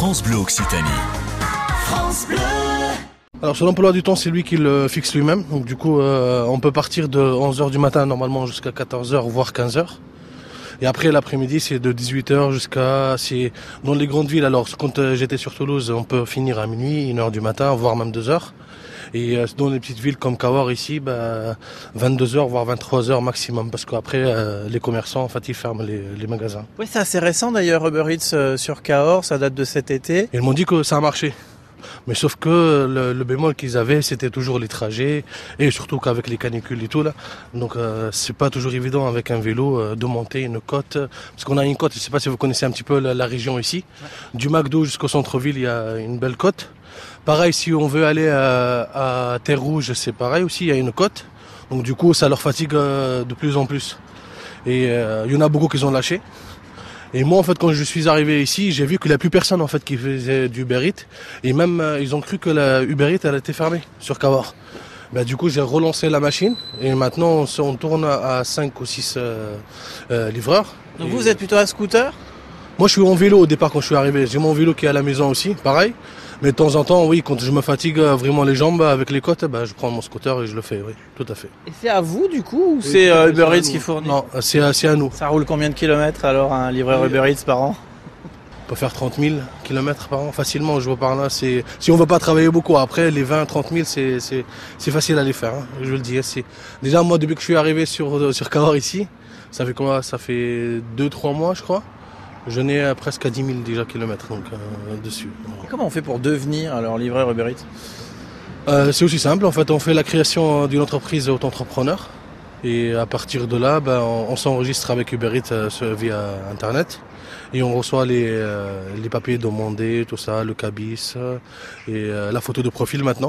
France Bleu Occitanie. France Bleu. Alors sur l'emploi du temps, c'est lui qui le fixe lui-même. Donc du coup, euh, on peut partir de 11h du matin normalement jusqu'à 14h, voire 15h. Et après l'après-midi, c'est de 18h jusqu'à... C'est dans les grandes villes. Alors quand euh, j'étais sur Toulouse, on peut finir à minuit, 1h du matin, voire même 2h. Et euh, dans les petites villes comme Cahors ici, bah, 22h, voire 23h maximum. Parce qu'après, euh, les commerçants, en fait, ils ferment les, les magasins. Oui, c'est assez récent d'ailleurs, Uber Eats euh, sur Cahors, ça date de cet été. Et ils m'ont dit que ça a marché. Mais sauf que le, le bémol qu'ils avaient, c'était toujours les trajets, et surtout qu'avec les canicules et tout là. Donc euh, c'est pas toujours évident avec un vélo euh, de monter une côte. Parce qu'on a une côte, je sais pas si vous connaissez un petit peu la, la région ici. Du McDo jusqu'au centre-ville, il y a une belle côte. Pareil, si on veut aller à, à Terre Rouge, c'est pareil aussi, il y a une côte. Donc du coup, ça leur fatigue euh, de plus en plus. Et euh, il y en a beaucoup qui ont lâché. Et moi, en fait, quand je suis arrivé ici, j'ai vu qu'il n'y a plus personne en fait qui faisait du Uber Eats. Et même, euh, ils ont cru que la Uber Eats, elle était fermée sur Cahors. Ben, du coup, j'ai relancé la machine et maintenant, on, tourne à 5 ou 6 livreurs. Donc Et- vous êtes plutôt un scooter? Moi, je suis en vélo au départ quand je suis arrivé. J'ai mon vélo qui est à la maison aussi, pareil. Mais de temps en temps, oui, quand je me fatigue euh, vraiment les jambes avec les côtes, ben, je prends mon scooter et je le fais, oui, tout à fait. Et c'est à vous du coup ou c'est euh, Uber Eats qui fournit? Non, c'est à- c'est à nous. Ça roule combien de kilomètres alors un livreur Oui. Uber Eats par an? On peut faire 30 000 km par an facilement, je vois par là. Si on veut pas travailler beaucoup. Après, les 20, 30 000, c'est facile à les faire. hein, je vous le dis. C'est déjà moi depuis que je suis arrivé sur euh, sur Cahors ici, ça fait quoi? Ça fait 2-3 mois, je crois. Je n'ai euh, presque à 10 000 déjà kilomètres donc euh, dessus. Et Comment on fait pour devenir alors livreur Uber Eats? Euh, c'est aussi simple, en fait, on fait la création d'une entreprise auto-entrepreneur. Et à partir de là, ben, on, on s'enregistre avec Uber Eats euh, via Internet. Et on reçoit les, euh, les papiers demandés, tout ça, le cabis euh, et euh, la photo de profil maintenant.